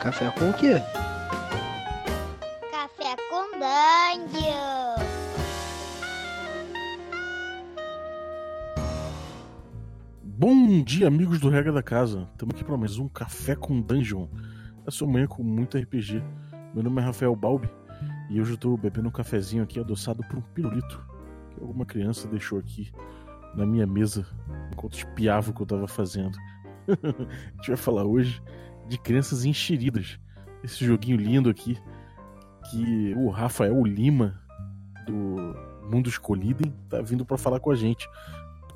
Café com o quê? Café com Dungeon. Bom dia, amigos do Regra da Casa. Estamos aqui para mais um Café com Dungeon. A sua manhã com muito RPG. Meu nome é Rafael Balbi e hoje eu estou bebendo um cafezinho aqui adoçado por um pirulito que alguma criança deixou aqui na minha mesa enquanto espiava o que eu estava fazendo. a gente vai falar hoje de crianças enxeridas. Esse joguinho lindo aqui que o Rafael Lima do Mundo Escolhidem tá vindo para falar com a gente.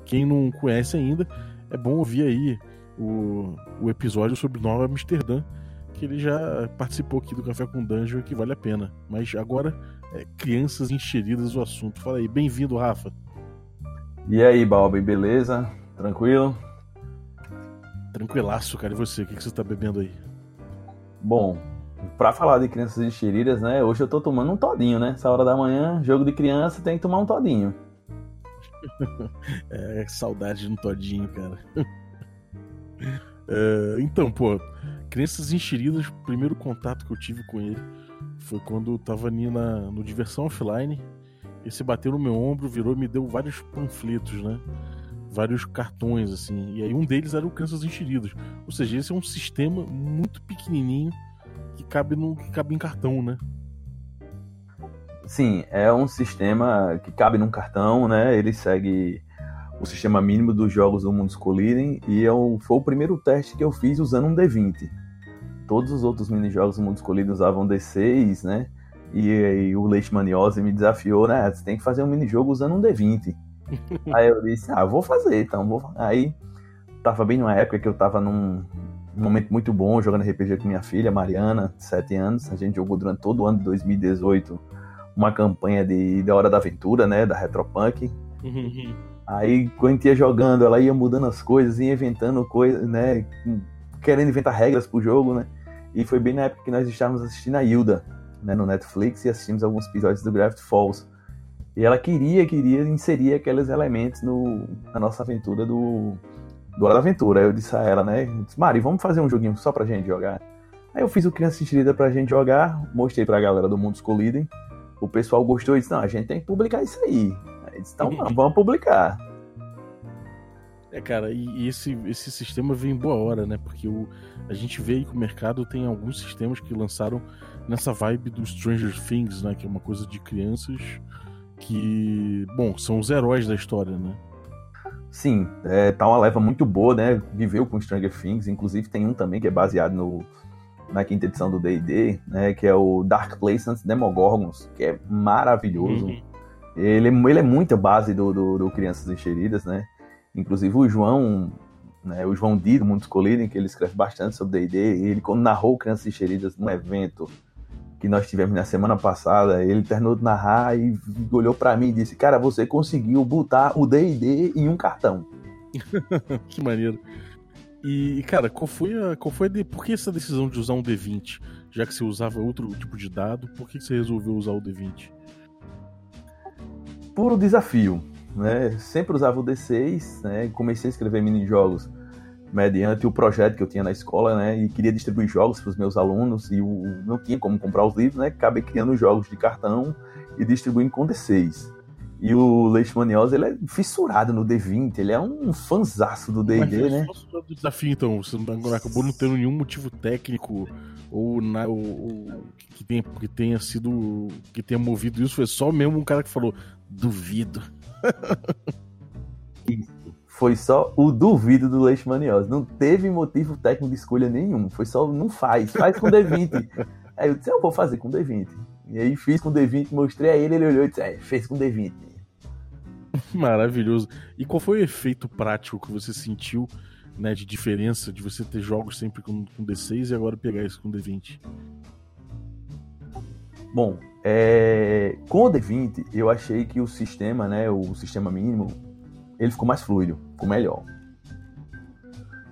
Quem não conhece ainda, é bom ouvir aí o, o episódio sobre Nova Amsterdã, que ele já participou aqui do Café com Dungeon que vale a pena. Mas agora é crianças enxeridas o assunto. Fala aí, bem-vindo, Rafa. E aí, Balbi, beleza? Tranquilo? Tranquilaço, cara. E você, o que, que você tá bebendo aí? Bom, pra falar de crianças enxeridas, né? Hoje eu tô tomando um todinho, né? Essa hora da manhã, jogo de criança, tem que tomar um todinho. é, saudade de um todinho, cara. é, então, pô, crianças enxeridas, o primeiro contato que eu tive com ele foi quando eu tava ali na, no Diversão Offline. Esse bateu no meu ombro, virou e me deu vários panfletos, né? Vários cartões, assim. E aí um deles era o Crianças Enxeridas. Ou seja, esse é um sistema muito pequenininho que cabe, no, que cabe em cartão, né? Sim, é um sistema que cabe num cartão, né? Ele segue o sistema mínimo dos jogos do mundo Colidem e eu, foi o primeiro teste que eu fiz usando um D20. Todos os outros minijogos do mundo Colidem usavam D6, né? E, e o Leite Maniose me desafiou, né? Você tem que fazer um minijogo usando um D20. Aí eu disse, ah, vou fazer, então. Vou... Aí tava bem numa época que eu tava num momento muito bom jogando RPG com minha filha, Mariana, de 7 anos. A gente jogou durante todo o ano de 2018 uma campanha de da Hora da Aventura, né? Da Retropunk. Aí, quando a gente ia jogando, ela ia mudando as coisas, ia inventando coisas, né? Querendo inventar regras pro jogo, né? E foi bem na época que nós estávamos assistindo a Hilda, né? No Netflix e assistimos alguns episódios do Gravity Falls. E ela queria, queria inserir aqueles elementos no, na nossa aventura do, do Hora da Aventura. Aí eu disse a ela, né? Disse, Mari, vamos fazer um joguinho só pra gente jogar. Aí eu fiz o Criança Enxerida pra gente jogar, mostrei pra galera do Mundo Colidem. O pessoal gostou e disse, não, a gente tem que publicar isso aí. Aí disse, então vamos publicar. É, cara, e, esse, esse sistema vem em boa hora, né? Porque o, a gente vê que o mercado tem alguns sistemas que lançaram nessa vibe do Stranger Things, né? Que é uma coisa de crianças que, bom, são os heróis da história, né? Sim, é, tá uma leva muito boa, né? Viveu com Stranger Things, inclusive tem um também que é baseado no, na quinta edição do D&D, né? Que é o Dark Places Demogorgons, que é maravilhoso. Uhum. Ele, ele é muito base do, do, do Crianças Enxeridas, né? Inclusive o João, né, o João Di, do Mundo Escolhido, que ele escreve bastante sobre D&D, ele quando narrou Crianças Enxeridas num evento que nós tivemos na semana passada, ele terminou de narrar e olhou para mim e disse, cara, você conseguiu botar o D&D em um cartão. que maneiro. E, cara, qual foi a. Qual foi a de, por que essa decisão de usar um D20? Já que você usava outro tipo de dado, por que você resolveu usar o D20? Puro desafio né? Sempre usava o D6, né? Comecei a escrever mini-jogos mediante o projeto que eu tinha na escola, né? E queria distribuir jogos para os meus alunos e o, não tinha como comprar os livros, né? Acabei criando jogos de cartão e distribuindo com D6. E o Leishmaniose, ele é fissurado no D20, ele é um fanzaço do D&D, né? do desafio, então, você não, acabou não tendo nenhum motivo técnico ou, na, ou, ou, que, tenha, que tenha sido, que tenha movido isso, foi só mesmo um cara que falou, duvido. Foi só o duvido do Leishmaniose. Não teve motivo técnico de escolha nenhum. Foi só, não faz, faz com D20. aí eu disse, eu vou fazer com D20. E aí fiz com D20, mostrei a ele, ele olhou e disse, é, fez com D20. Maravilhoso. E qual foi o efeito prático que você sentiu, né, de diferença de você ter jogos sempre com, com D6 e agora pegar isso com D20? Bom, é, com o D20, eu achei que o sistema, né, o sistema mínimo, ele ficou mais fluido, ficou melhor.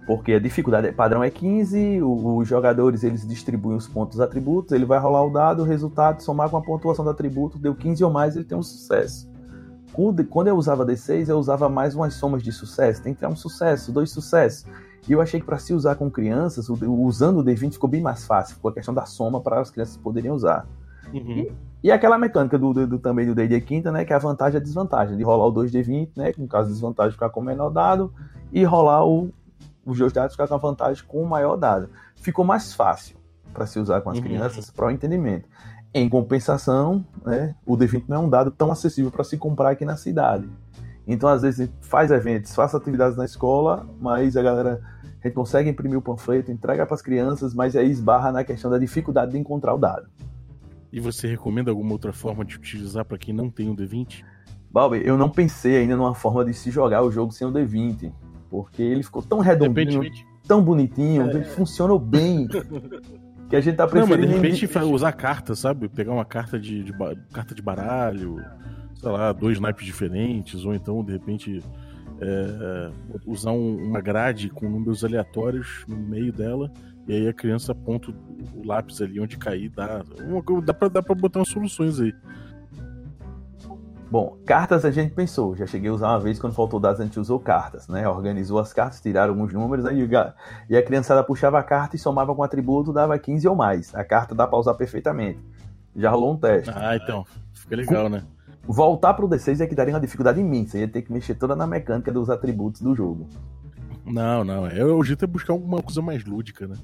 Porque a dificuldade padrão é 15, os jogadores eles distribuem os pontos atributos, ele vai rolar o dado, o resultado, somar com a pontuação do atributo, deu 15 ou mais, ele tem um sucesso. Quando eu usava D6, eu usava mais umas somas de sucesso, tem que ter um sucesso, dois sucessos. E eu achei que para se usar com crianças, usando o D20 ficou bem mais fácil. Ficou a questão da soma para as crianças poderem usar. Uhum. E, e, aquela mecânica do, do, do também do D&D quinta, né, que é a vantagem e a desvantagem, de rolar o 2D20, né, no caso desvantagem ficar com o menor dado, e rolar o, os dois dados ficar com a vantagem com o maior dado. Ficou mais fácil para se usar com as uhum. crianças para o entendimento. Em compensação, né, o D20 não é um dado tão acessível para se comprar aqui na cidade. Então, às vezes, faz eventos, faz atividades na escola, mas a galera a gente consegue imprimir o panfleto, entrega para as crianças, mas aí esbarra na questão da dificuldade de encontrar o dado. E você recomenda alguma outra forma de utilizar para quem não tem o D20? Balbi, eu não pensei ainda numa forma de se jogar o jogo sem o D20, porque ele ficou tão redondinho, tão bonitinho, é. funcionou bem. que a gente tá preferindo... Não, mas de repente usar carta, sabe? Pegar uma carta de, de, carta de baralho, sei lá, dois naipes diferentes, ou então, de repente, é, usar um, uma grade com números aleatórios no meio dela, e aí a criança aponta o lápis ali onde cair, dá, dá, pra, dá pra botar umas soluções aí. Bom, cartas a gente pensou, já cheguei a usar uma vez quando faltou dados, a gente usou cartas, né? Organizou as cartas, tiraram alguns números, aí e a criançada puxava a carta e somava com atributo, dava 15 ou mais. A carta dá pra usar perfeitamente. Já rolou um teste. Ah, então. Fica legal, com... né? Voltar pro D6 é que daria uma dificuldade imensa. Ia ter que mexer toda na mecânica dos atributos do jogo. Não, não. É, o jeito é buscar alguma coisa mais lúdica, né?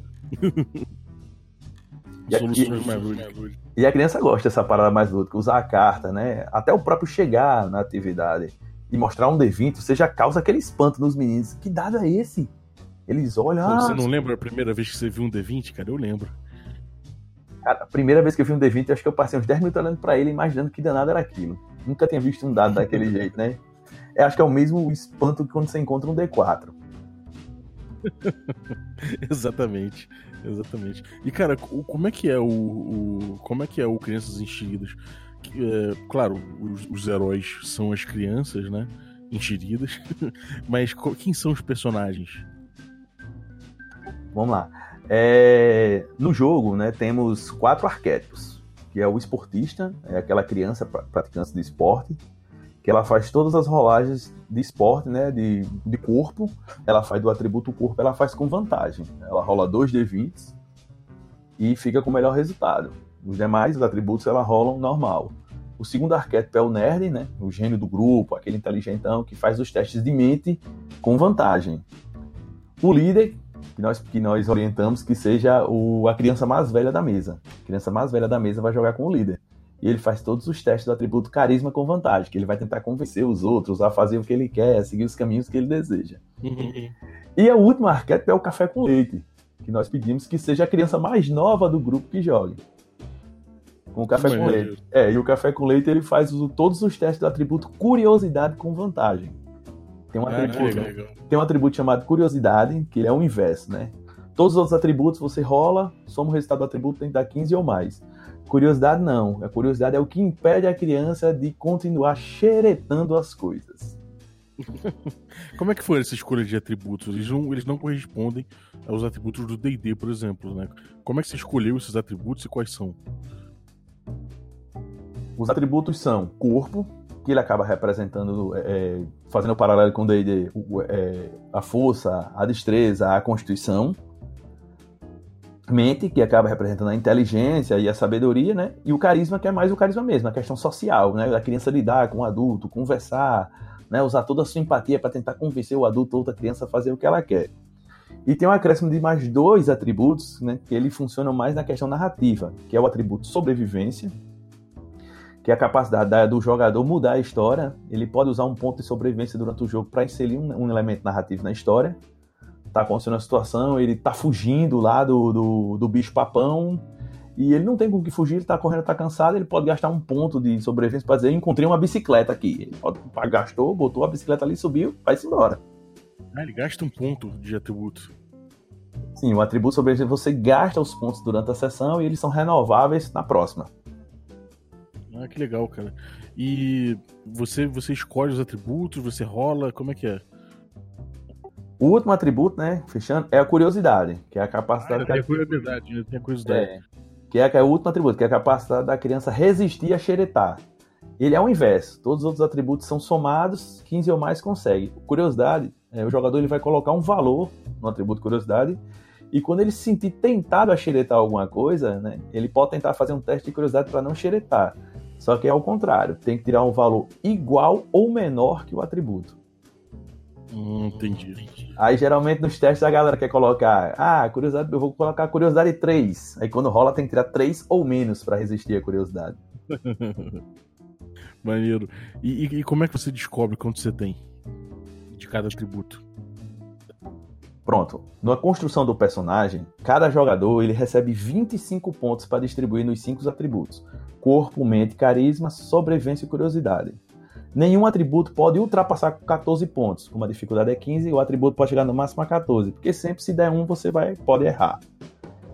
Soluções mais lúdicas. E a criança gosta dessa parada mais lúdica, usar a carta, né? Até o próprio chegar na atividade e mostrar um D20, você já causa aquele espanto nos meninos. Que dado é esse? Eles olham. Ah, você não lembra a primeira vez que você viu um D20, cara? Eu lembro. Cara, a primeira vez que eu vi um D20, acho que eu passei uns 10 minutos olhando pra ele, imaginando que danado era aquilo. Nunca tinha visto um dado daquele jeito, né? Eu acho que é o mesmo espanto que quando você encontra um D4. exatamente, exatamente. E cara, como é que é o, o como é que é o Crianças Enxeridas? É, claro, os, os, heróis são as crianças, né? Enxeridas, mas quem são os personagens? Vamos lá. É, no jogo, né, temos quatro arquétipos, que é o esportista, é aquela criança praticante de esporte, que ela faz todas as rolagens de esporte, né, de, de corpo, ela faz do atributo corpo, ela faz com vantagem. Ela rola 2 D20 e fica com o melhor resultado. Os demais os atributos ela rolam normal. O segundo arquétipo é o nerd, né, o gênio do grupo, aquele inteligentão que faz os testes de mente com vantagem. O líder, que nós, que nós orientamos que seja o, a criança mais velha da mesa. A criança mais velha da mesa vai jogar com o líder e ele faz todos os testes do atributo carisma com vantagem, que ele vai tentar convencer os outros a fazer o que ele quer, a seguir os caminhos que ele deseja. e a última arquétipo é o café com leite, que nós pedimos que seja a criança mais nova do grupo que jogue. Com o café com leite. É, e o café com leite ele faz todos os testes do atributo curiosidade com vantagem. Tem um, ah, atributo, tem um atributo chamado curiosidade, que ele é o inverso, né? Todos os outros atributos você rola, soma o resultado do atributo, tem que dar 15 ou mais. Curiosidade não. A curiosidade é o que impede a criança de continuar xeretando as coisas. Como é que foi essa escolha de atributos? Eles não, eles não correspondem aos atributos do D&D, por exemplo, né? Como é que você escolheu esses atributos e quais são? Os atributos são corpo, que ele acaba representando, é, é fazendo o paralelo com o D&D, é, a força, a destreza, a constituição mente, que acaba representando a inteligência e a sabedoria, né? E o carisma, que é mais o carisma mesmo, a questão social, né? Da criança lidar com o adulto, conversar, né? Usar toda a sua empatia para tentar convencer o adulto ou outra criança a fazer o que ela quer. E tem um acréscimo de mais dois atributos, né? Que ele funciona mais na questão narrativa, que é o atributo sobrevivência, que é a capacidade do jogador mudar a história. Ele pode usar um ponto de sobrevivência durante o jogo para inserir um, um elemento narrativo na história tá acontecendo uma situação, ele tá fugindo lá do, do, do bicho papão e ele não tem com que fugir, ele tá correndo, tá cansado, ele pode gastar um ponto de sobrevivência para dizer, encontrei uma bicicleta aqui. Ele pode, gastou, botou a bicicleta ali, subiu, vai-se embora. Ah, ele gasta um ponto de atributo. Sim, o atributo sobrevivência você gasta os pontos durante a sessão e eles são renováveis na próxima. Ah, que legal, cara. E você, você escolhe os atributos, você rola, como é que é? O último atributo, né, fechando, é a curiosidade, que é a capacidade... Ah, tem a curiosidade, tem a curiosidade. É, que, é, que é o último atributo, que é a capacidade da criança resistir a xeretar. Ele é o inverso. Todos os outros atributos são somados, 15 ou mais consegue. Curiosidade é, o jogador ele vai colocar um valor no atributo curiosidade e quando ele se sentir tentado a xeretar alguma coisa, né, ele pode tentar fazer um teste de curiosidade para não xeretar. Só que é ao contrário, tem que tirar um valor igual ou menor que o atributo. Hum, entendi. Aí geralmente nos testes a galera quer colocar, ah, curiosidade, eu vou colocar curiosidade 3. Aí quando rola tem que tirar 3 ou menos para resistir à curiosidade. Maneiro. E, e, e, como é que você descobre quanto você tem de cada atributo? Pronto. Na construção do personagem, cada jogador ele recebe 25 pontos para distribuir nos cinco atributos: corpo, mente, carisma, sobrevivência e curiosidade. Nenhum atributo pode ultrapassar 14 pontos. Como a dificuldade é 15, o atributo pode chegar no máximo a 14, porque sempre se der um você vai pode errar.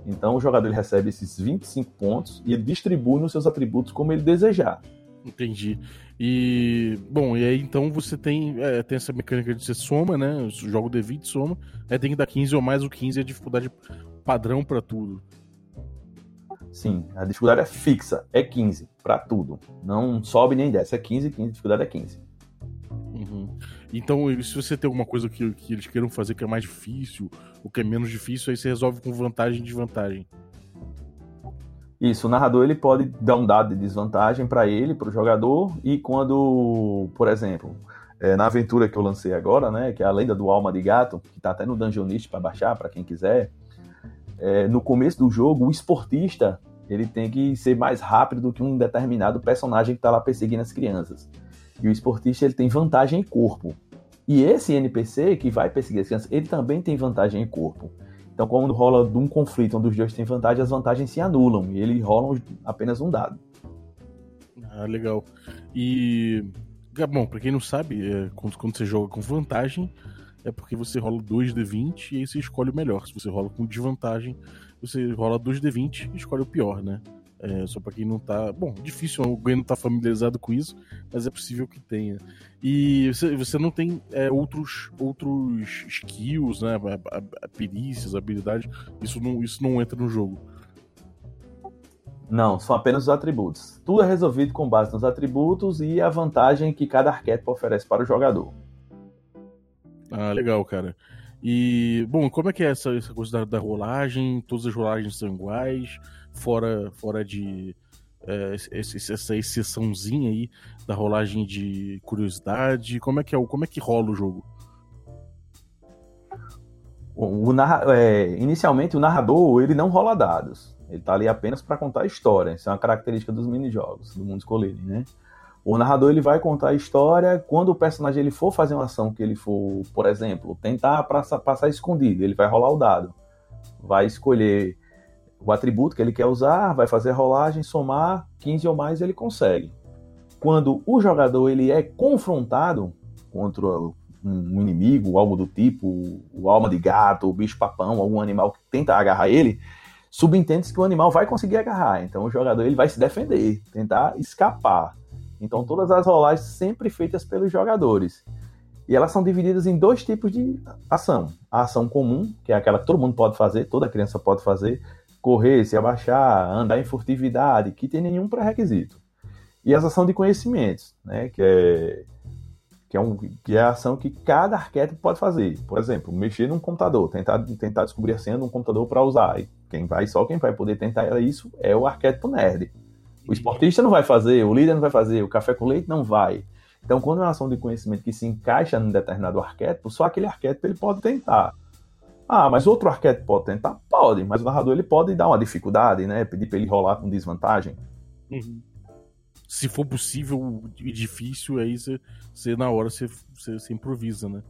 Então o jogador ele recebe esses 25 pontos e ele distribui nos seus atributos como ele desejar. Entendi. E, bom, e aí então você tem, é, tem essa mecânica de ser soma, né? Jogo D20 soma, aí tem que dar 15 ou mais, o 15 é a dificuldade padrão para tudo. Sim, a dificuldade é fixa, é 15 para tudo. Não sobe nem desce, é 15, 15, a dificuldade é 15. Uhum. Então, se você tem alguma coisa que, que eles queiram fazer que é mais difícil, ou que é menos difícil, aí você resolve com vantagem e desvantagem. Isso, o narrador ele pode dar um dado de desvantagem para ele, para o jogador, e quando, por exemplo, é, na aventura que eu lancei agora, né, que é a Lenda do Alma de Gato, que está até no Dungeonist para baixar, para quem quiser, é, no começo do jogo, o esportista ele tem que ser mais rápido do que um determinado personagem que está lá perseguindo as crianças. E o esportista ele tem vantagem em corpo. E esse NPC que vai perseguir as crianças, ele também tem vantagem em corpo. Então, quando rola de um conflito onde os dois têm vantagem, as vantagens se anulam e eles rolam apenas um dado. Ah, legal. E. Bom, pra quem não sabe, é, quando, quando você joga com vantagem, é porque você rola 2d20 e aí você escolhe o melhor. Se você rola com desvantagem, você rola 2d20 e escolhe o pior, né? É, só para quem não tá. Bom, difícil, alguém não tá familiarizado com isso, mas é possível que tenha. E você, você não tem é, outros, outros skills, né? Perícias, habilidades. Isso não, isso não entra no jogo. Não, são apenas os atributos. Tudo é resolvido com base nos atributos e a vantagem que cada arquétipo oferece para o jogador. Ah, legal, cara. E, bom, como é que é essa, essa coisa da, da rolagem? Todas as rolagens são iguais? fora, fora de é, essa exceçãozinha aí da rolagem de curiosidade? Como é que é como é que rola o jogo? O, o narra, é, inicialmente o narrador ele não rola dados. Ele está ali apenas para contar a história. Isso é uma característica dos minijogos do mundo escolhido, né? O narrador ele vai contar a história quando o personagem ele for fazer uma ação que ele for, por exemplo, tentar passar, passar escondido, ele vai rolar o dado. Vai escolher o atributo que ele quer usar, vai fazer a rolagem, somar 15 ou mais, ele consegue. Quando o jogador ele é confrontado contra um inimigo, algo do tipo, o alma de gato, o bicho-papão, algum animal que tenta agarrar ele, subentende-se que o animal vai conseguir agarrar. Então o jogador ele vai se defender, tentar escapar. Então todas as rolagens sempre feitas pelos jogadores. E elas são divididas em dois tipos de ação. A ação comum, que é aquela que todo mundo pode fazer, toda criança pode fazer, correr, se abaixar, andar em furtividade, que tem nenhum pré-requisito. E a ação de conhecimentos, né, que é que é, um, que é a ação que cada arquétipo pode fazer. Por exemplo, mexer num computador, tentar, tentar descobrir a senha de um computador para usar. E quem vai, só quem vai poder tentar isso é o arquétipo nerd. O esportista não vai fazer, o líder não vai fazer, o café com leite não vai. Então, quando é uma ação de conhecimento que se encaixa num determinado arquétipo, só aquele arquétipo ele pode tentar. Ah, mas outro arquétipo pode tentar? Pode, mas o narrador ele pode dar uma dificuldade, né? Pedir para ele rolar com desvantagem. Uhum. Se for possível e difícil, aí você, você na hora você, você, você, improvisa, né?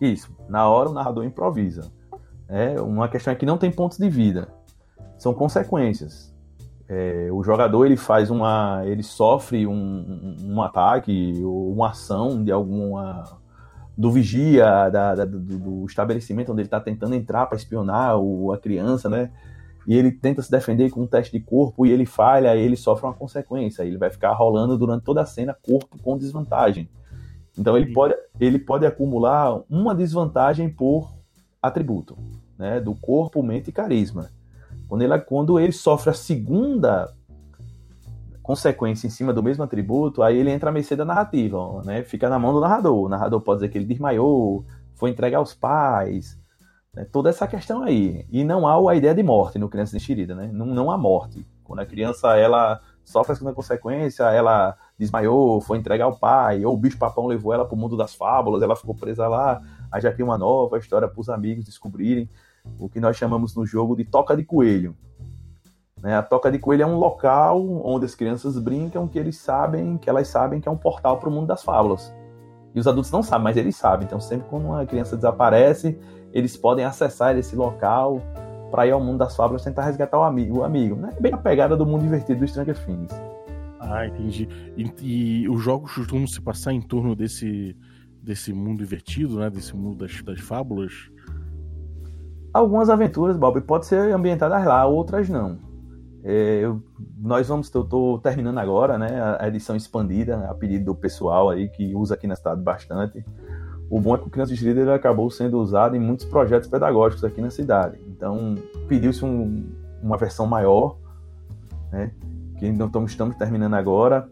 Isso, na hora o narrador improvisa. É uma questão é que não tem pontos de vida, são consequências. É, o jogador ele faz uma, ele sofre um, um, um ataque ou uma ação de alguma do vigia da, da, do, do, estabelecimento onde ele está tentando entrar para espionar o, a criança, né? E ele tenta se defender com um teste de corpo e ele falha, e ele sofre uma consequência. Ele vai ficar rolando durante toda a cena corpo com desvantagem. Então ele pode, ele pode acumular uma desvantagem por atributo, né? Do corpo, mente e carisma. Quando ele, quando ele sofre a segunda consequência em cima do mesmo atributo, aí ele entra a mercê da narrativa, né? Fica na mão do narrador. O narrador pode dizer que ele desmaiou, foi entregar aos pais, né? toda essa questão aí. E não há a ideia de morte no Criança Enxerida, né? Não, não há morte. Quando a criança, ela sofre essa consequência, ela desmaiou, foi entregar ao pai, ou o bicho-papão levou ela para o mundo das fábulas, ela ficou presa lá, aí já cria uma nova história para os amigos descobrirem o que nós chamamos no jogo de toca de coelho. Né? A toca de coelho é um local onde as crianças brincam que eles sabem, que elas sabem que é um portal para o mundo das fábulas. E os adultos não sabem, mas eles sabem. Então, sempre quando uma criança desaparece, eles podem acessar esse local para ir ao mundo das fábulas tentar resgatar o amigo. O amigo né? Bem a pegada do mundo divertido do Stranger Things. Ah, entendi. E, e os jogos costumam se passar em torno desse, desse mundo invertido, né? Desse mundo das, das fábulas? Algumas aventuras, Bob, pode ser ambientadas lá, outras não. É, eu, nós vamos, eu estou terminando agora, né, a edição expandida, a pedido do pessoal aí que usa aqui na cidade bastante. O bom é que o Criança de Líder acabou sendo usado em muitos projetos pedagógicos aqui na cidade. Então, pediu-se um, uma versão maior, né, que não estamos, estamos terminando agora.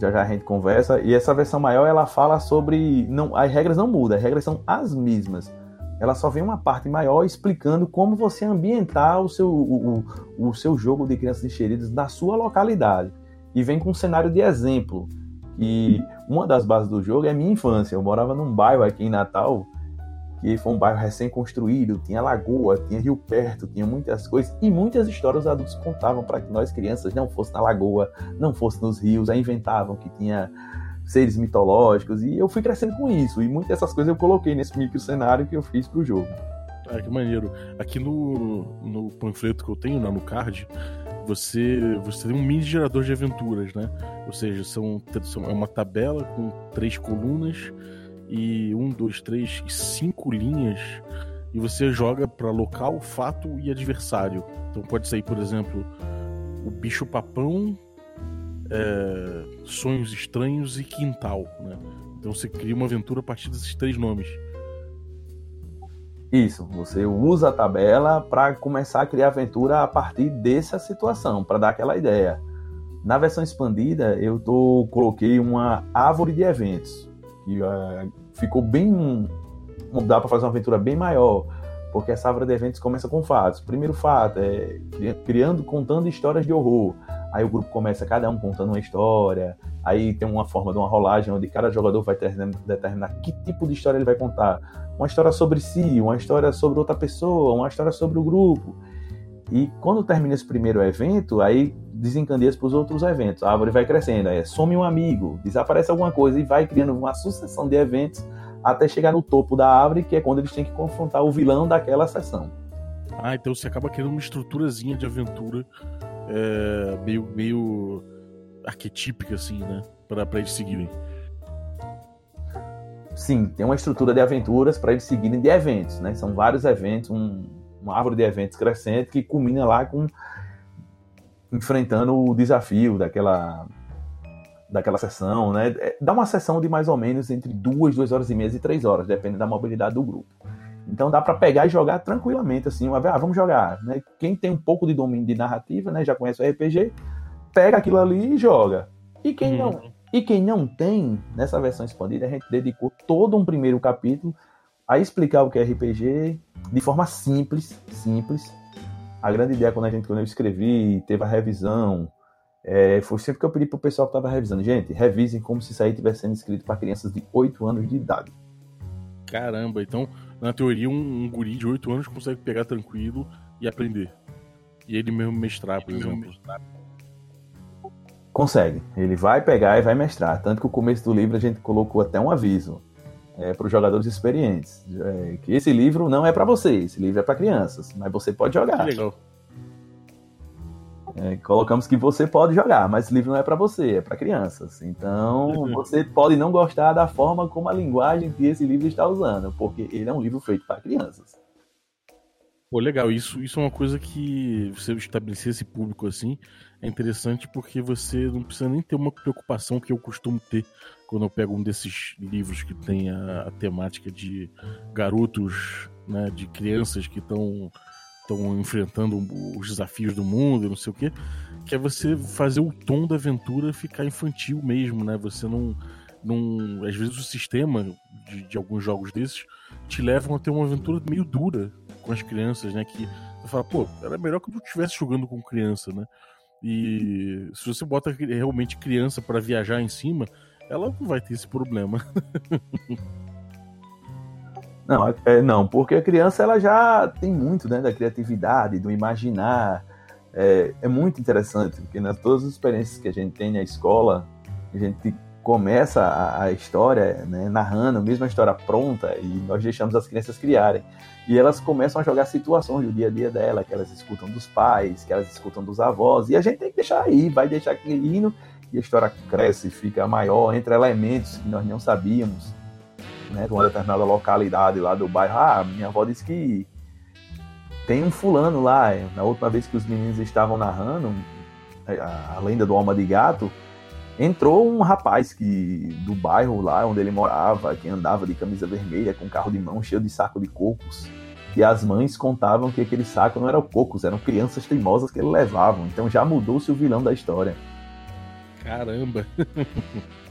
Já já a gente conversa. E essa versão maior, ela fala sobre... não As regras não mudam, as regras são as mesmas ela só vem uma parte maior explicando como você ambientar o seu, o, o, o seu jogo de crianças enxeridas na sua localidade. E vem com um cenário de exemplo. E uma das bases do jogo é minha infância. Eu morava num bairro aqui em Natal, que foi um bairro recém-construído, tinha lagoa, tinha rio perto, tinha muitas coisas. E muitas histórias os adultos contavam para que nós crianças não fosse na lagoa, não fosse nos rios, aí inventavam que tinha seres mitológicos, e eu fui crescendo com isso, e muitas dessas coisas eu coloquei nesse micro cenário que eu fiz pro jogo. Ah, que maneiro. Aqui no, no panfleto que eu tenho, né, no card, você, você tem um mini gerador de aventuras, né? Ou seja, são, são é uma tabela com três colunas e um, dois, três e cinco linhas e você joga para local, fato e adversário. Então pode sair, por exemplo, o bicho papão é, Sonhos Estranhos e Quintal. Né? Então você cria uma aventura a partir desses três nomes. Isso, você usa a tabela para começar a criar aventura a partir dessa situação, para dar aquela ideia. Na versão expandida, eu tô, coloquei uma árvore de eventos, que uh, ficou bem. dá para fazer uma aventura bem maior, porque essa árvore de eventos começa com fatos. Primeiro fato é criando, contando histórias de horror. Aí o grupo começa cada um contando uma história. Aí tem uma forma de uma rolagem onde cada jogador vai determinar que tipo de história ele vai contar. Uma história sobre si, uma história sobre outra pessoa, uma história sobre o grupo. E quando termina esse primeiro evento, aí desencandeia para os outros eventos. A árvore vai crescendo, aí some um amigo, desaparece alguma coisa e vai criando uma sucessão de eventos até chegar no topo da árvore, que é quando eles têm que confrontar o vilão daquela sessão. Ah, então você acaba criando uma estruturazinha de aventura é, meio, meio arquetípica, assim, né? Pra, pra eles seguirem. Sim, tem uma estrutura de aventuras para eles seguirem de eventos, né? São vários eventos, um, uma árvore de eventos crescente que culmina lá com enfrentando o desafio daquela daquela sessão, né? É, dá uma sessão de mais ou menos entre duas, duas horas e meia e três horas, dependendo da mobilidade do grupo. Então dá para pegar e jogar tranquilamente, assim, uma vez, ah, vamos jogar. Né? Quem tem um pouco de domínio de narrativa, né, já conhece o RPG, pega aquilo ali e joga. E quem não, uhum. e quem não tem, nessa versão expandida, a gente dedicou todo um primeiro capítulo a explicar o que é RPG de forma simples, simples. A grande ideia quando a gente quando eu escrevi, teve a revisão, é, foi sempre que eu pedi pro pessoal que estava revisando, gente, revisem como se isso aí estivesse sendo escrito para crianças de 8 anos de idade. Caramba, então na teoria, um, um guri de 8 anos consegue pegar tranquilo e aprender. E ele mesmo mestrar, por exemplo. Mestrar. Consegue. Ele vai pegar e vai mestrar. Tanto que o começo do livro a gente colocou até um aviso é, para os jogadores experientes. É, que esse livro não é para você, esse livro é para crianças, mas você pode jogar. Que legal. É, colocamos que você pode jogar, mas esse livro não é para você, é para crianças. Então, você pode não gostar da forma como a linguagem que esse livro está usando, porque ele é um livro feito para crianças. Pô, legal. Isso, isso é uma coisa que você estabelecer esse público assim é interessante porque você não precisa nem ter uma preocupação que eu costumo ter quando eu pego um desses livros que tem a, a temática de garotos, né, de crianças que estão estão enfrentando os desafios do mundo, não sei o quê, que é você fazer o tom da aventura ficar infantil mesmo, né? Você não. não às vezes o sistema de, de alguns jogos desses te levam a ter uma aventura meio dura com as crianças, né? Que você fala, pô, era melhor que eu estivesse jogando com criança, né? E se você bota realmente criança para viajar em cima, ela não vai ter esse problema. não, é, não, porque a criança ela já tem muito né, da criatividade, do imaginar. É, é muito interessante, porque nas todas as experiências que a gente tem na escola, a gente começa a, a história né, narrando, mesmo a história pronta, e nós deixamos as crianças criarem. E elas começam a jogar situações do dia a dia dela, que elas escutam dos pais, que elas escutam dos avós, e a gente tem que deixar aí, vai deixar indo, e a história cresce, fica maior, entre elementos que nós não sabíamos, né, de uma determinada localidade lá do bairro. Ah, minha avó disse que tem um fulano lá, na última vez que os meninos estavam narrando, a lenda do Alma de Gato, entrou um rapaz que do bairro lá onde ele morava, que andava de camisa vermelha com carro de mão cheio de saco de cocos. E as mães contavam que aquele saco não eram cocos, eram crianças teimosas que ele levavam. Então já mudou-se o vilão da história. Caramba!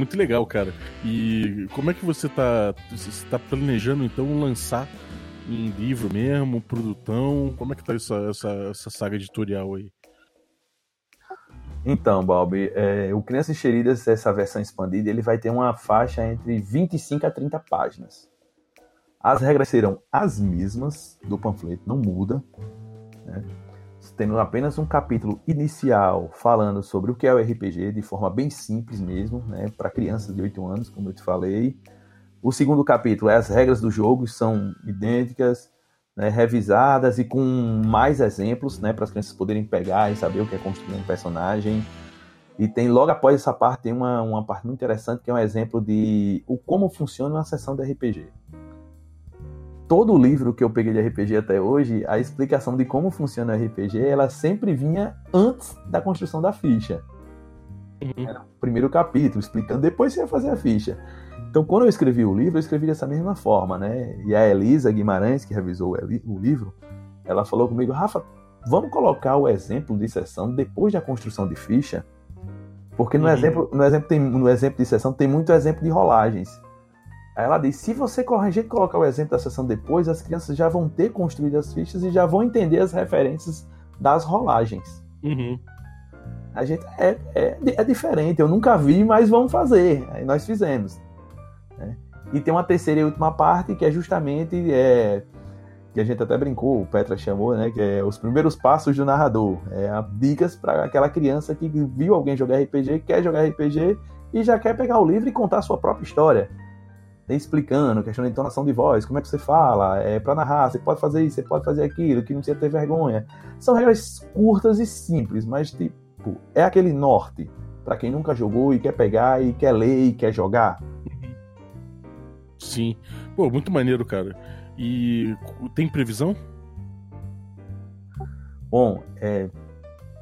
Muito legal, cara. E como é que você tá, você tá planejando então lançar em livro mesmo, produtão? Como é que tá essa, essa, essa saga editorial aí? Então, Bob, é, o Crianças Encheridas, essa versão expandida, ele vai ter uma faixa entre 25 a 30 páginas. As regras serão as mesmas do panfleto, não muda. Né? Temos apenas um capítulo inicial falando sobre o que é o RPG, de forma bem simples mesmo, né? para crianças de 8 anos, como eu te falei. O segundo capítulo é as regras do jogo, são idênticas né, revisadas e com mais exemplos, né, para as crianças poderem pegar e saber o que é construir um personagem. E tem logo após essa parte tem uma, uma parte muito interessante que é um exemplo de o como funciona uma sessão de RPG. Todo livro que eu peguei de RPG até hoje, a explicação de como funciona o RPG, ela sempre vinha antes da construção da ficha. Uhum. Era o primeiro capítulo, explicando, depois você ia fazer a ficha. Então, quando eu escrevi o livro, eu escrevi dessa mesma forma, né? E a Elisa Guimarães, que revisou o livro, ela falou comigo, Rafa, vamos colocar o exemplo de sessão depois da construção de ficha, porque no, uhum. exemplo, no, exemplo, tem, no exemplo de sessão tem muito exemplo de rolagens. Aí ela diz, se você corrigir colocar o exemplo da sessão depois, as crianças já vão ter construído as fichas e já vão entender as referências das rolagens. Uhum. A gente é, é, é diferente, eu nunca vi, mas vamos fazer. Aí nós fizemos. Né? E tem uma terceira e última parte que é justamente é, que a gente até brincou, o Petra chamou, né, que é os primeiros passos do narrador. É dicas para aquela criança que viu alguém jogar RPG, quer jogar RPG e já quer pegar o livro e contar a sua própria história. Explicando, questão de entonação de voz, como é que você fala, é para narrar, você pode fazer isso, você pode fazer aquilo, que não precisa ter vergonha. São regras curtas e simples, mas tipo, é aquele norte para quem nunca jogou e quer pegar e quer ler e quer jogar. Sim. Pô, muito maneiro, cara. E tem previsão? Bom, é,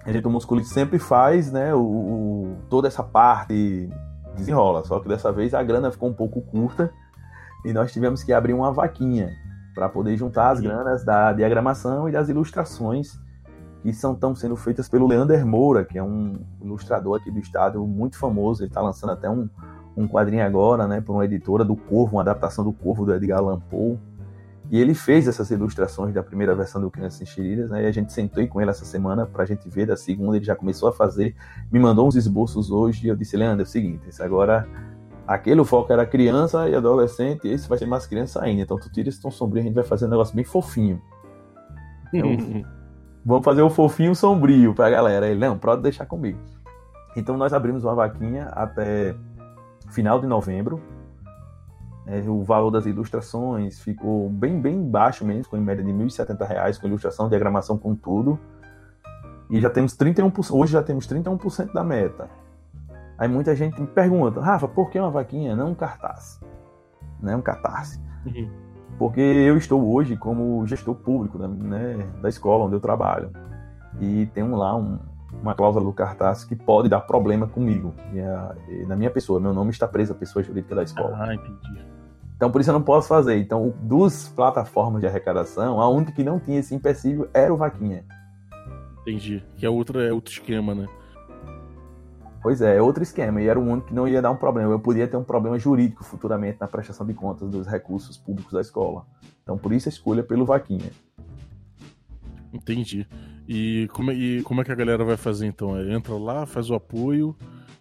a gente, o Musculite sempre faz, né, o, o, toda essa parte desenrola, só que dessa vez a grana ficou um pouco curta e nós tivemos que abrir uma vaquinha para poder juntar as granas da diagramação e das ilustrações que são tão sendo feitas pelo Leander Moura, que é um ilustrador aqui do estado muito famoso, ele está lançando até um, um quadrinho agora, né, por uma editora do Corvo, uma adaptação do Corvo do Edgar Allan Poe. E ele fez essas ilustrações da primeira versão do Crianças Enxeridas, né? E a gente sentou com ele essa semana para a gente ver da segunda. Ele já começou a fazer, me mandou uns esboços hoje. E eu disse, Leandro, é o seguinte: agora, aquele foco era criança e adolescente, e esse vai ser mais criança ainda. Então tu tira esse tom sombrio, a gente vai fazer um negócio bem fofinho. Então, vamos fazer o fofinho sombrio pra galera. Ele, não, pode deixar comigo. Então nós abrimos uma vaquinha até final de novembro. É, o valor das ilustrações ficou bem, bem baixo mesmo, com em média de R$ 1.070, com ilustração, diagramação, com tudo. E já temos 31%, hoje já temos 31% da meta. Aí muita gente me pergunta, Rafa, por que uma vaquinha, não um cartaz? Não é um catarse. Uhum. Porque eu estou hoje como gestor público né, da escola onde eu trabalho. E tem lá um, uma cláusula do cartaz que pode dar problema comigo, e na minha pessoa. Meu nome está preso à pessoa jurídica da escola. Ah, entendi. Então, por isso eu não posso fazer. Então, duas plataformas de arrecadação, a única que não tinha esse empecilho era o Vaquinha. Entendi. Que é, outra, é outro esquema, né? Pois é, é outro esquema. E era um único que não ia dar um problema. Eu podia ter um problema jurídico futuramente na prestação de contas dos recursos públicos da escola. Então, por isso a escolha pelo Vaquinha. Entendi. E como, é, e como é que a galera vai fazer então? É, entra lá, faz o apoio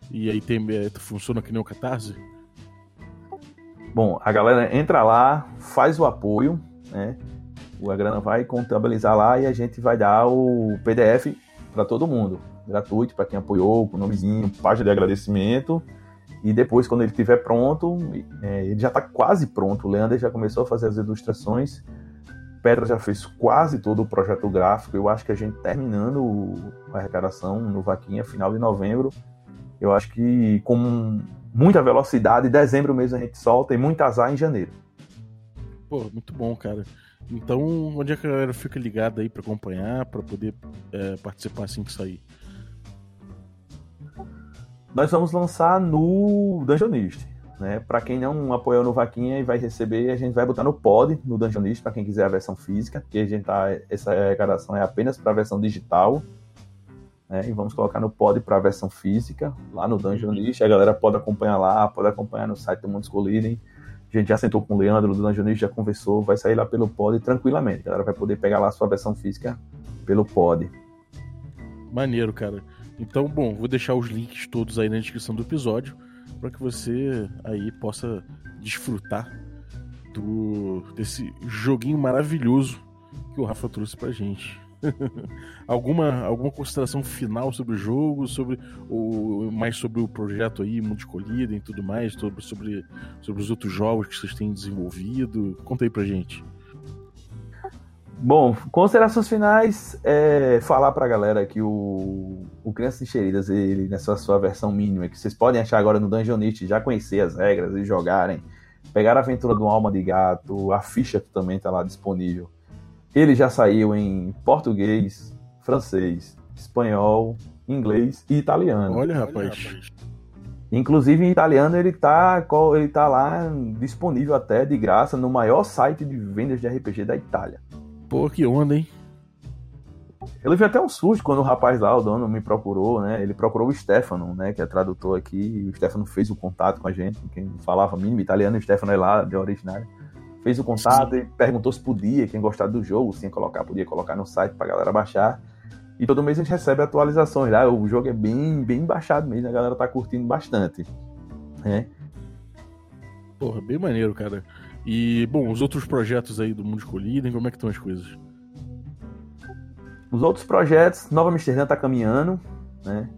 e aí tem, é, funciona que nem o Catarse? Bom, a galera entra lá, faz o apoio, né? A grana vai contabilizar lá e a gente vai dar o PDF para todo mundo gratuito para quem apoiou, com nomezinho, página de agradecimento. E depois, quando ele estiver pronto, é, ele já está quase pronto. O Leandro já começou a fazer as ilustrações. Petra já fez quase todo o projeto gráfico. Eu acho que a gente terminando a arrecadação no Vaquinha, final de novembro. Eu acho que com muita velocidade, dezembro mesmo a gente solta e muito azar em janeiro. Pô, muito bom, cara. Então, onde é que a galera fica ligada aí para acompanhar, para poder é, participar assim que sair? nós vamos lançar no Dungeonist. Né? Para quem não apoiou no Vaquinha e vai receber, a gente vai botar no pod, no Dungeonist, para quem quiser a versão física, porque a gente tá, essa arrecadação é apenas para a versão digital. Né? E vamos colocar no pod para a versão física, lá no Dungeonist. A galera pode acompanhar lá, pode acompanhar no site do Mundos Colidem. A gente já sentou com o Leandro do Dungeonist, já conversou, vai sair lá pelo pod tranquilamente. A galera vai poder pegar lá a sua versão física pelo pod. Maneiro, cara. Então, bom, vou deixar os links todos aí na descrição do episódio para que você aí possa desfrutar do desse joguinho maravilhoso que o Rafa trouxe pra gente. alguma, alguma consideração final sobre o jogo, sobre o mais sobre o projeto aí, Mundo Escolhido e tudo mais, sobre, sobre, sobre os outros jogos que vocês têm desenvolvido? Conta aí pra gente. Bom, considerações finais, é falar pra galera que o, o Crianças Encheridas, ele, nessa sua versão mínima, que vocês podem achar agora no Dungeonist, já conhecer as regras e jogarem, pegar a aventura do Alma de Gato, a ficha também tá lá disponível. Ele já saiu em português, francês, espanhol, inglês e italiano. Olha, rapaz. Inclusive em italiano ele tá, ele tá lá disponível até de graça no maior site de vendas de RPG da Itália. Pô, que onda, hein? Eu levei até um susto quando o rapaz lá, o dono, me procurou, né? Ele procurou o Stefano, né? Que é tradutor aqui. E o Stefano fez o contato com a gente. Quem falava mínimo italiano, o Stefano é lá, de originário. Fez o contato Sim. e perguntou se podia, quem gostava do jogo, sem colocar, podia colocar no site pra galera baixar. E todo mês a gente recebe atualizações lá. O jogo é bem, bem baixado mesmo, a galera tá curtindo bastante. Né? Porra, bem maneiro, cara. E, bom, os outros projetos aí do Mundo Escolhido, como é que estão as coisas? Os outros projetos, Nova Amsterdã está caminhando, né?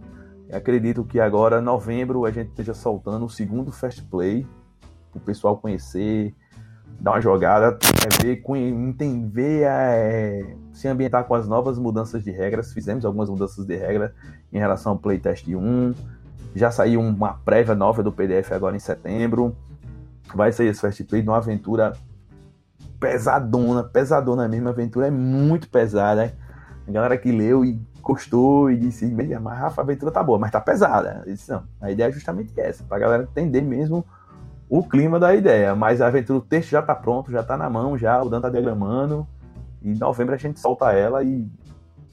Eu acredito que agora, novembro, a gente esteja soltando o segundo Fast Play, o pessoal conhecer, dar uma jogada, é, ver, entender, é, se ambientar com as novas mudanças de regras. Fizemos algumas mudanças de regra em relação ao Playtest 1. Já saiu uma prévia nova do PDF agora em setembro vai sair esse Fast Play de uma aventura pesadona, pesadona mesmo. A aventura é muito pesada. A galera que leu e gostou e disse, mas Rafa, a aventura tá boa, mas tá pesada. Disse, não, a ideia é justamente essa, pra galera entender mesmo o clima da ideia. Mas a aventura, o texto já tá pronto, já tá na mão, já, o Dan tá diagramando. E em novembro a gente solta ela e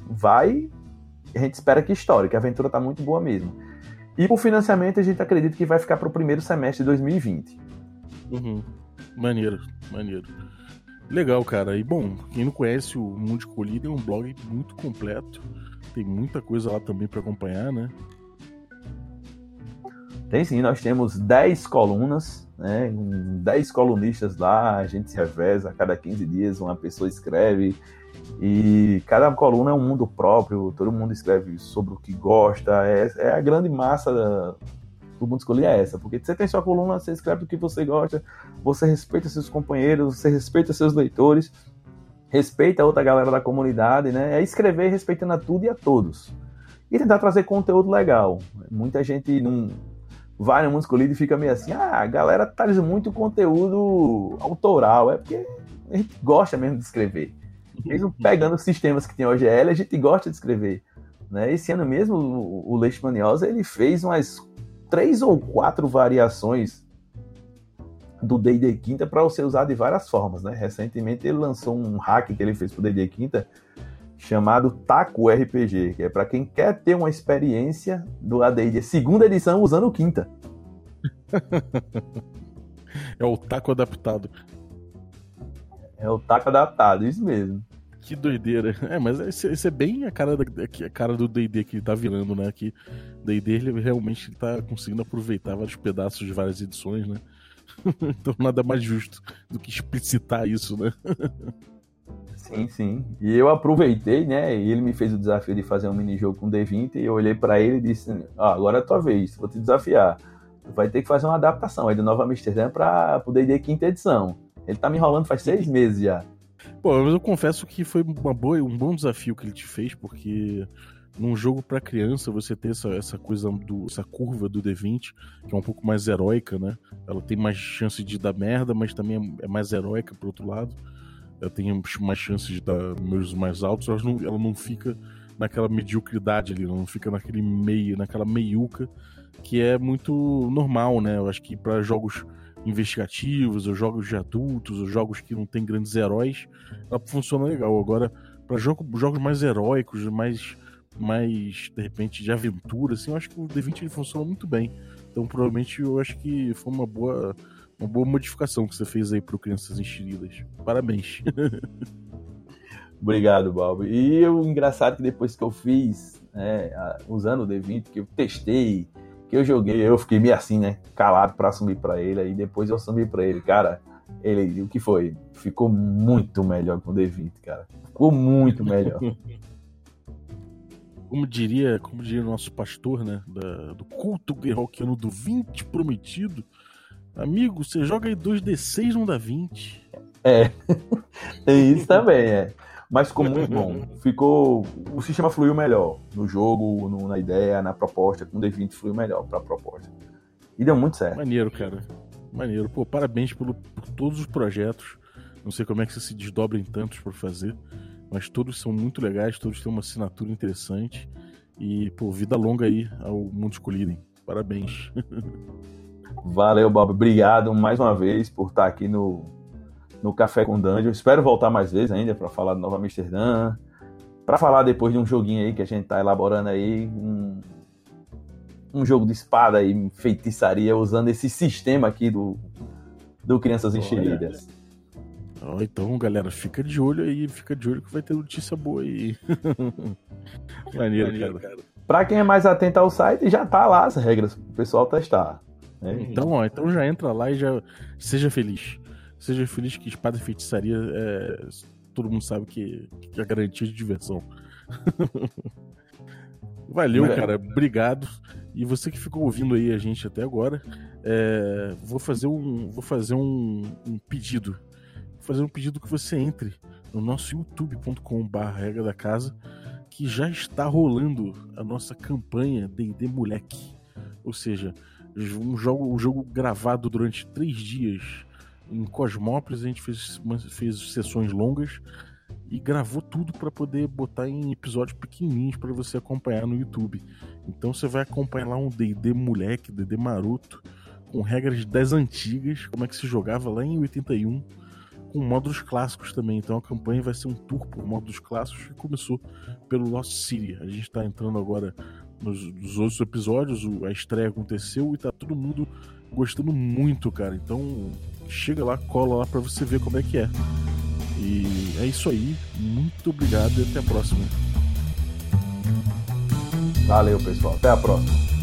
vai. A gente espera que estoure, que a aventura tá muito boa mesmo. E o financiamento a gente acredita que vai ficar para o primeiro semestre de 2020. Uhum. Maneiro, maneiro. Legal, cara. E bom, quem não conhece o Mundo Escolhido é um blog muito completo. Tem muita coisa lá também para acompanhar, né? Tem sim, nós temos 10 colunas, né? 10 colunistas lá, a gente se reveza a cada 15 dias, uma pessoa escreve. E cada coluna é um mundo próprio, todo mundo escreve sobre o que gosta. É, é a grande massa da, o mundo escolher é essa, porque você tem sua coluna, você escreve o que você gosta, você respeita seus companheiros, você respeita seus leitores, respeita a outra galera da comunidade, né? É escrever respeitando a tudo e a todos. E tentar trazer conteúdo legal. Muita gente não vai no mundo escolhido e fica meio assim, ah, a galera traz muito conteúdo autoral, é porque a gente gosta mesmo de escrever. Mesmo pegando sistemas que tem OGL, a gente gosta de escrever. Né? Esse ano mesmo, o Leite Maniosa, ele fez umas três ou quatro variações do D&D Quinta para você usar de várias formas, né? Recentemente ele lançou um hack que ele fez pro D&D Quinta chamado Taco RPG, que é para quem quer ter uma experiência do AD&D segunda edição usando o quinta. é o taco adaptado. É o taco adaptado, isso mesmo. Que doideira. É, mas esse, é bem a cara, da, a cara do D&D que ele tá virando, né? Que D&D ele realmente tá conseguindo aproveitar vários pedaços de várias edições, né? então nada mais justo do que explicitar isso, né? Sim, sim. E eu aproveitei, né? E ele me fez o desafio de fazer um mini-jogo com D20 e eu olhei para ele e disse: ah, agora é a tua vez, vou te desafiar. Tu vai ter que fazer uma adaptação aí do Nova Amsterdã para o D&D quinta edição. Ele tá me enrolando faz seis meses já. Pô, mas eu confesso que foi uma boa, um bom desafio que ele te fez, porque num jogo para criança você ter essa, essa coisa do essa curva do D20 que é um pouco mais heróica, né? Ela tem mais chance de dar merda, mas também é mais heróica por outro lado ela tem mais chances de dar números mais altos, ela não, ela não fica naquela mediocridade ali, não fica naquele meio, naquela meiuca que é muito normal, né? Eu acho que para jogos investigativos, ou jogos de adultos, ou jogos que não tem grandes heróis, ela funciona legal. Agora, para jogo, jogos mais heróicos, mais, mais de repente de aventura, assim, eu acho que o D20 ele funciona muito bem. Então, provavelmente, eu acho que foi uma boa uma boa modificação que você fez aí pro Crianças Enxeridas. Parabéns. Obrigado, Bob. E o engraçado é que depois que eu fiz, né, usando o D20, que eu testei, que eu joguei, eu fiquei meio assim, né, calado para assumir para ele, aí depois eu assumi para ele, cara, ele, o que foi? Ficou muito melhor com o D20, cara. Ficou muito melhor. como diria, como diria nosso pastor, né, da, do culto guerroquiano do 20 prometido, Amigo, você joga aí 2D6 não dá 20. É, tem isso também, é. Mas ficou muito bom. Ficou. O sistema fluiu melhor. No jogo, no, na ideia, na proposta. Com o D20 fluiu melhor pra proposta. E deu muito certo. Maneiro, cara. Maneiro. Pô, parabéns pelo, por todos os projetos. Não sei como é que você se desdobra em tantos por fazer. Mas todos são muito legais, todos têm uma assinatura interessante. E, pô, vida longa aí ao Mundo Colidem. Parabéns. Valeu, Bob. Obrigado mais uma vez por estar aqui no, no Café com Dungeon. Espero voltar mais vezes ainda para falar de Nova Amsterdã. Para falar depois de um joguinho aí que a gente está elaborando aí. Um, um jogo de espada e feitiçaria usando esse sistema aqui do, do Crianças Enxeridas. Oh, então, galera, fica de olho aí, fica de olho que vai ter notícia boa aí. Maneiro, Maneiro, cara. Pra quem é mais atento ao site, já tá lá as regras pro pessoal testar. Né? Então, ó, então já entra lá e já seja feliz. Seja feliz que espada e feitiçaria é, todo mundo sabe que, que é garantia de diversão. Valeu, é. cara. Obrigado. E você que ficou ouvindo aí a gente até agora, é, vou fazer um, vou fazer um, um, pedido. Vou fazer um pedido que você entre no nosso youtube.com/barra regra da casa, que já está rolando a nossa campanha D&D Moleque. Ou seja, um jogo, um jogo gravado durante três dias em Cosmópolis. A gente fez, fez sessões longas e gravou tudo para poder botar em episódios pequenininhos para você acompanhar no YouTube. Então você vai acompanhar lá um D&D moleque, D&D maroto, com regras das antigas, como é que se jogava lá em 81, com módulos clássicos também. Então a campanha vai ser um tour por módulos clássicos que começou pelo Lost City. A gente está entrando agora nos, nos, outros episódios, a estreia aconteceu e tá todo mundo gostando muito, cara. Então chega lá, cola lá para você ver como é que é. E é isso aí. Muito obrigado e até a próxima. Valeu, pessoal. Até a próxima.